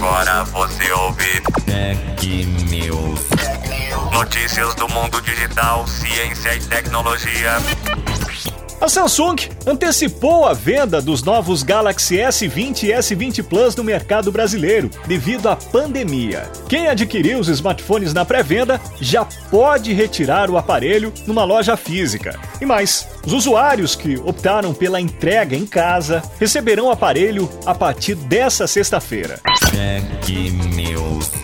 Agora você ouve Tech News. notícias do mundo digital, ciência e tecnologia. A Samsung antecipou a venda dos novos Galaxy S20 e S20 Plus no mercado brasileiro devido à pandemia. Quem adquiriu os smartphones na pré-venda já pode retirar o aparelho numa loja física. E mais, os usuários que optaram pela entrega em casa receberão o aparelho a partir dessa sexta-feira. News.